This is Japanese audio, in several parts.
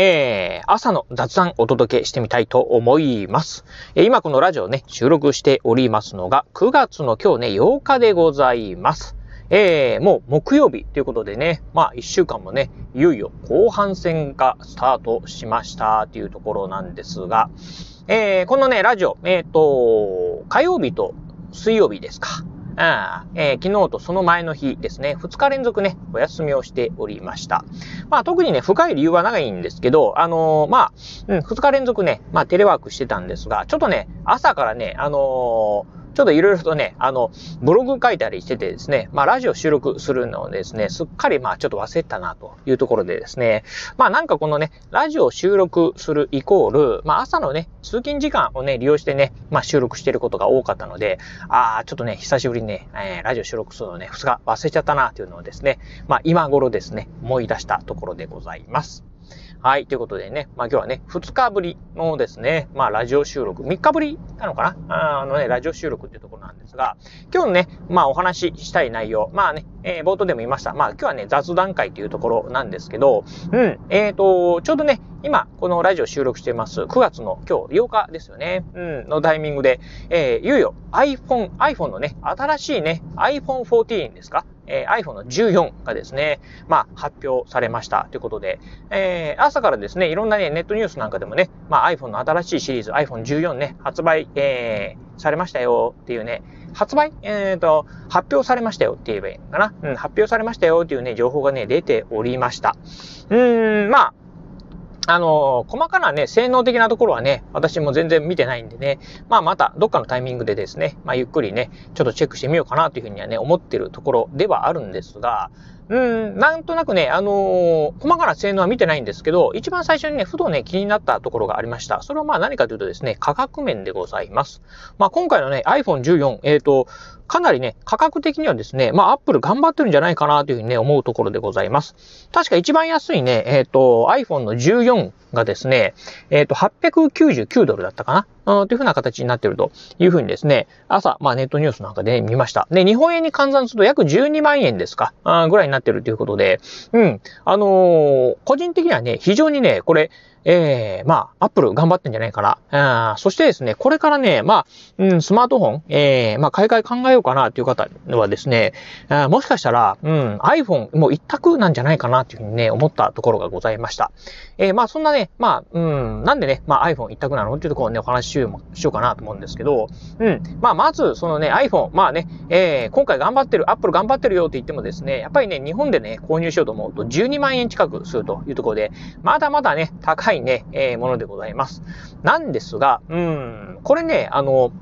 えー、朝の雑談お届けしてみたいと思います。えー、今このラジオね、収録しておりますのが、9月の今日ね、8日でございます。えー、もう木曜日ということでね、まあ一週間もね、いよいよ後半戦がスタートしましたというところなんですが、えー、このね、ラジオ、えっ、ー、と、火曜日と水曜日ですか。あえー、昨日とその前の日ですね、2日連続ね、お休みをしておりました。まあ特にね、深い理由は長いんですけど、あのー、まあ、うん、2日連続ね、まあテレワークしてたんですが、ちょっとね、朝からね、あのーちょっといろいろとね、あの、ブログ書いたりしててですね、まあラジオ収録するのをですね、すっかりまあちょっと忘れたなというところでですね、まあなんかこのね、ラジオ収録するイコール、まあ朝のね、通勤時間をね、利用してね、まあ収録してることが多かったので、ああ、ちょっとね、久しぶりにね、えー、ラジオ収録するのね、2日忘れちゃったなというのをですね、まあ今頃ですね、思い出したところでございます。はい。ということでね、まあ今日はね、2日ぶりのですね、まあラジオ収録、3日ぶりなのかな？あのね、ラジオ収録っていうところなんですが、今日のね、まあお話ししたい内容、まあね、えー、冒頭でも言いました。まあ今日はね、雑談会というところなんですけど、うん、えっ、ー、と、ちょうどね、今、このラジオ収録しています、9月の今日8日ですよね、うん、のタイミングで、えー、いよいよ iPhone、iPhone のね、新しいね、iPhone 14ですか？えー、iPhone の14がですね、まあ、発表されました。ということで、えー、朝からですね、いろんなね、ネットニュースなんかでもね、まあ、iPhone の新しいシリーズ、iPhone14 ね、発売、えー、されましたよ。っていうね、発売、えっ、ー、と、発表されましたよ。って言えばいいのかな？うん、発表されましたよ。っていうね、情報がね、出ておりました。うーん、まあ、あの、細かなね、性能的なところはね、私も全然見てないんでね、まあまたどっかのタイミングでですね、まあゆっくりね、ちょっとチェックしてみようかなというふうにはね、思ってるところではあるんですが、うん、なんとなくね、あのー、細かな性能は見てないんですけど、一番最初にね、ふとね、気になったところがありました。それはまあ何かというとですね、価格面でございます。まあ今回のね、iPhone 14、えっ、ー、と、かなりね、価格的にはですね、まあ、アップル頑張ってるんじゃないかなというふうにね、思うところでございます。確か一番安いね、えっ、ー、と、iPhone の14がですね、えっ、ー、と、899ドルだったかな？というふうな形になっているというふうにですね、朝、まあネットニュースなんかで、見ました。で、日本円に換算すると約12万円ですか、あぐらいにななってるということで、うん、あのー、個人的にはね、非常にね、これ、ええー、まあ、アップル頑張ってんじゃないかな。あそしてですね、これからね、まあ、うん、スマートフォン、ええー、まあ、買い替え考えようかなという方はですね、あもしかしたら、うん、iPhone もう一択なんじゃないかなというふうにね、思ったところがございました。えー、まあ、そんなね、まあ、うん、なんでね、まあ、iPhone 一択なのっていうところをね、お話ししようしようかなと思うんですけど、うん、まあ、まず、そのね、iPhone、まあね、えー、今回頑張ってる、Apple 頑張ってるよって言ってもですね、やっぱりね、日本でね、購入しようと思うと12万円近くするというところで、まだまだね、高いね、えー、ものでございます。なんですが、うん、これね、あの、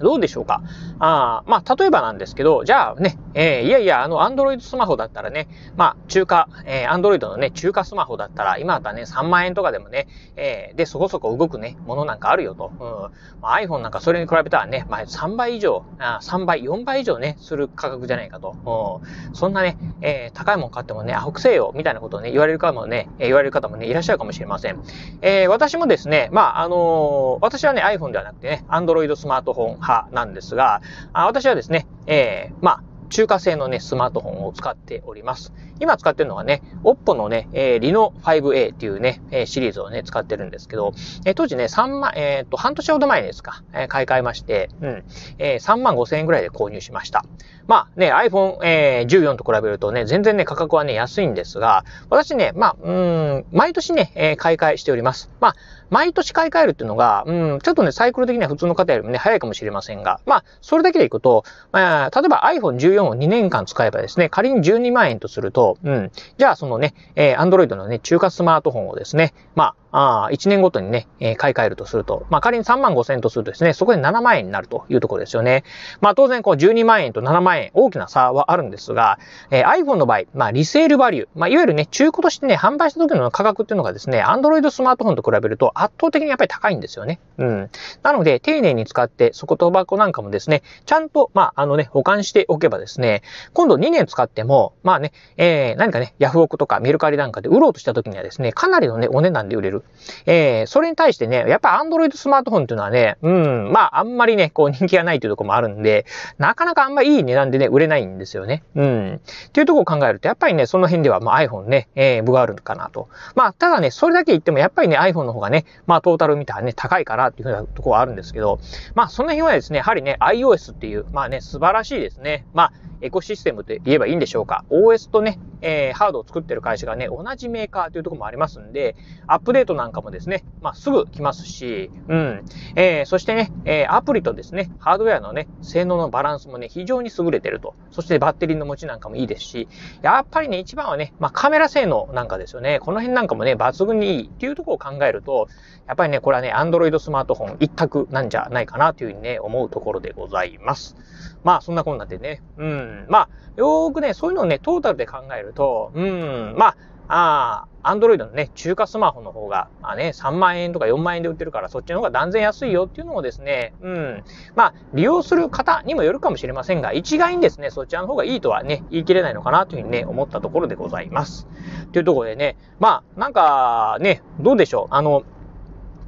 どうでしょうか？あまあ、例えばなんですけど、じゃあね、えー、いやいや、あの、アンドロイドスマホだったらね、まあ、中華、えー、アンドロイドのね、中華スマホだったら、今だったらね、3万円とかでもね、えー、で、そこそこ動くね、ものなんかあるよと。うん。まあ、iPhone なんかそれに比べたらね、まあ、3倍以上、あ3倍、4倍以上ね、する価格じゃないかと。うん。そんなね、えー、高いもん買ってもね、アホくせえよ、みたいなことをね、言われる方もね、え、言われる方もね、いらっしゃるかもしれません。えー、私もですね、まあ、あのー、私はね、iPhone ではなくてね、アンドロイドスマートフォン派なんですが、あ私はですね、えー、まあ、中華製のね、スマートフォンを使っております。今使ってるのはね、OPPO のね、えー、Reno 5A っていうね、えー、シリーズをね、使ってるんですけど、えー、当時ね、3万、えー、っと、半年ほど前ですか、えー、買い替えまして、うん、えー、3万5千円ぐらいで購入しました。まあね、iPhone、えー、14と比べるとね、全然ね、価格はね、安いんですが、私ね、まあ、うん、毎年ね、えー、買い替えしております。まあ、毎年買い替えるっていうのが、うん、ちょっとね、サイクル的には普通の方よりもね、早いかもしれませんが、まあ、それだけでいくと、まあ、例えば iPhone 14を2年間使えばですね、仮に12万円とすると、うん、じゃあそのね、えー、Android のね、中華スマートフォンをですね、まあ、あ1年ごとにね、えー、買い替えるとすると、まあ仮に3万5千円とするとですね、そこで7万円になるというところですよね。まあ当然こう12万円と7万円、大きな差はあるんですが、えー、iPhone の場合、まあリセールバリュー、まあいわゆるね、中古としてね、販売した時の価格っていうのがですね、Android スマートフォンと比べると圧倒的にやっぱり高いんですよね。うん。なので、丁寧に使って、底と箱なんかもですね、ちゃんと、まあ、あのね、保管しておけばですね、今度2年使っても、まあね、えー、何かね、ヤフオクとかメルカリなんかで売ろうとした時にはですね、かなりのね、お値段で売れる。えー、それに対してね、やっぱ Android スマートフォンっていうのはね、うん、まあ、あんまりね、こう人気がないというところもあるんで、なかなかあんまいい値段でね、売れないんですよね。うん。っていうところを考えると、やっぱりね、その辺では、まあ iPhone ね、えー、部があるのかなと。まあ、ただね、それだけ言っても、やっぱりね、iPhone の方がね、まあ、トータル見たらね、高いかなっていうふうなところはあるんですけど、まあ、その辺はですね、やはりね、iOS っていう、まあね、素晴らしいですね。まあ、エコシステムと言えばいいんでしょうか。OS とね、えー、ハードを作ってる会社がね、同じメーカーというところもありますんで、アップデートなんかもですね、まあ、すぐ来ますし、うん。えー、そしてね、えー、アプリとですね、ハードウェアのね、性能のバランスもね、非常に優れてると。そしてバッテリーの持ちなんかもいいですし、やっぱりね、一番はね、まあ、カメラ性能なんかですよね。この辺なんかもね、抜群にいいっていうところを考えると、やっぱりね、これはね、Android スマートフォン一択なんじゃないかなというふうにね、思うところでございます。まあ、そんなこんなでね、うん、まあ、よーくね、そういうのをね、トータルで考えると、うん、まあ、あアンドロイドのね、中華スマホの方が、まあね、3万円とか4万円で売ってるから、そっちの方が断然安いよっていうのもですね、うん。まあ、利用する方にもよるかもしれませんが、一概にですね、そちらの方がいいとはね、言い切れないのかなというふうにね、思ったところでございます。というところでね、まあ、なんか、ね、どうでしょう。あの、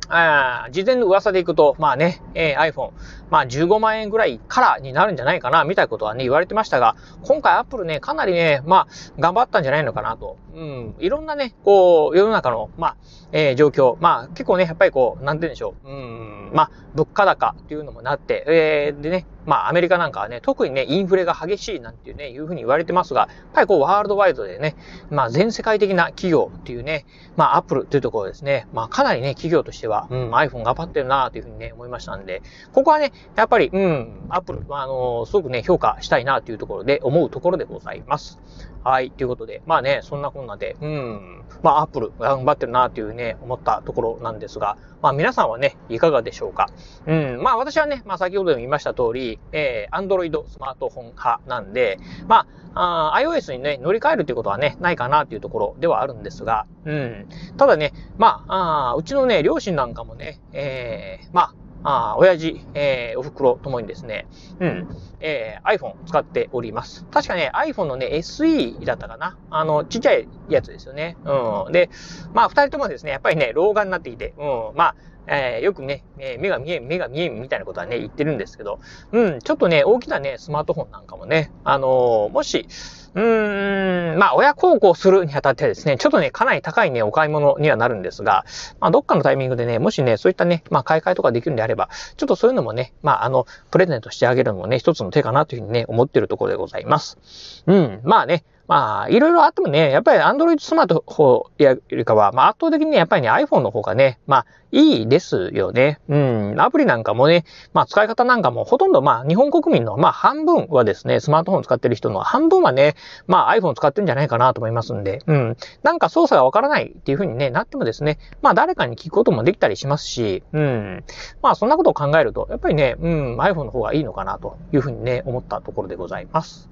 あ事前の噂でいくと、まあね、えー、iPhone、まあ15万円ぐらいからになるんじゃないかな、みたいなことはね、言われてましたが、今回 Apple ね、かなりね、まあ、頑張ったんじゃないのかなと。うん、いろんなね、こう、世の中の、まあ、えー、状況、まあ、結構ね、やっぱりこう、なんて言うんでしょう。うん、まあ、物価高っていうのもなって、えー、でね、まあ、アメリカなんかはね、特にね、インフレが激しいなんていうね、いうふうに言われてますが、やっぱりこう、ワールドワイドでね、まあ、全世界的な企業っていうね、まあ、アップルというところですね、まあ、かなりね、企業としては、うん、iPhone 頑張ってるなというふうにね、思いましたんで、ここはね、やっぱり、うん、アップル、あのー、すごくね、評価したいなというところで、思うところでございます。はい、ということで、まあね、そんなこんなで、うん、まあ、アップル頑張ってるなというね、思ったところなんですが、まあ、皆さんはね、いかがでしょうか？うん、まあ、私はね、まあ、先ほども言いました通り、えー、Android スマートフォン派なんで、まあ、あ iOS にね、乗り換えるということはね、ないかなというところではあるんですが、うん、ただね、まあ、あうちのね、両親なんんかもね、えー、まあ、あ親父、えー、お袋ともにですね、うん、えー、iPhone 使っております。確かね、iPhone のね、SE だったかな。あの、ちっちゃいやつですよね。うん。で、まあ、二人ともですね、やっぱりね、老眼になっていて、うん、まあ、えー、よくね、え目が見えん、目が見えんみたいなことはね、言ってるんですけど、うん、ちょっとね、大きなね、スマートフォンなんかもね、あのー、もし、うーん、まあ、親孝行するにあたってですね、ちょっとね、かなり高いね、お買い物にはなるんですが、まあ、どっかのタイミングでね、もしね、そういったね、まあ、買い替えとかできるんであれば、ちょっとそういうのもね、まあ、あの、プレゼントしてあげるのもね、一つの手かなというふうにね、思ってるところでございます。うん、まあね、まあ、いろいろあってもね、やっぱり Android スマートフォンよりかは、まあ圧倒的にね、やっぱりね、iPhone の方がね、まあ、いいですよね。うん。アプリなんかもね、まあ使い方なんかもほとんどまあ日本国民のまあ半分はですね、スマートフォン使ってる人の半分はね、まあ iPhone 使ってるんじゃないかなと思いますんで、うん。なんか操作がわからないっていう風にね、なってもですね、まあ誰かに聞くこともできたりしますし、うん。まあそんなことを考えると、やっぱりね、うん、iPhone の方がいいのかなという風にね、思ったところでございます。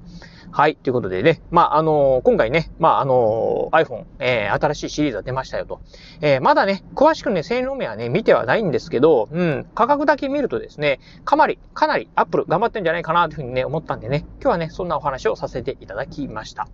はい。ということでね、まあ、あのー、今回ね、まあ、あのー、iPhone、えー、新しいシリーズが出ましたよと。え、まだね、詳しくね、性能面はね、見てはないんですけど、うん、価格だけ見るとですね、かなり、かなり Apple 頑張ってんじゃないかなというふうにね、思ったんでね、今日はね、そんなお話をさせていただきました。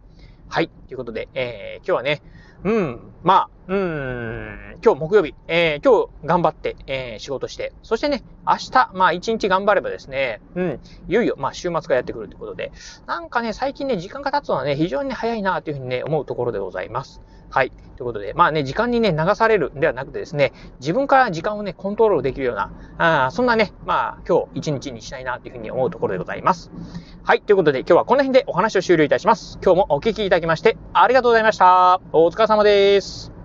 はい。ということで、えー、今日はね、うん、まあ、うん、今日木曜日、えー、今日頑張って、えー、仕事して、そしてね、明日、まあ一日頑張ればですね、うん、いよいよ、まあ週末がやってくるということで、なんかね、最近ね、時間が経つのはね、非常に早いなというふうにね、思うところでございます。はい。ということで、まあね、時間にね、流されるんではなくてですね、自分から時間をね、コントロールできるような、あそんなね、まあ、今日一日にしたいなというふうに思うところでございます。はい。ということで、今日はこの辺でお話を終了いたします。今日もお聞きいただきだきまして、ありがとうございました。お疲れ様です。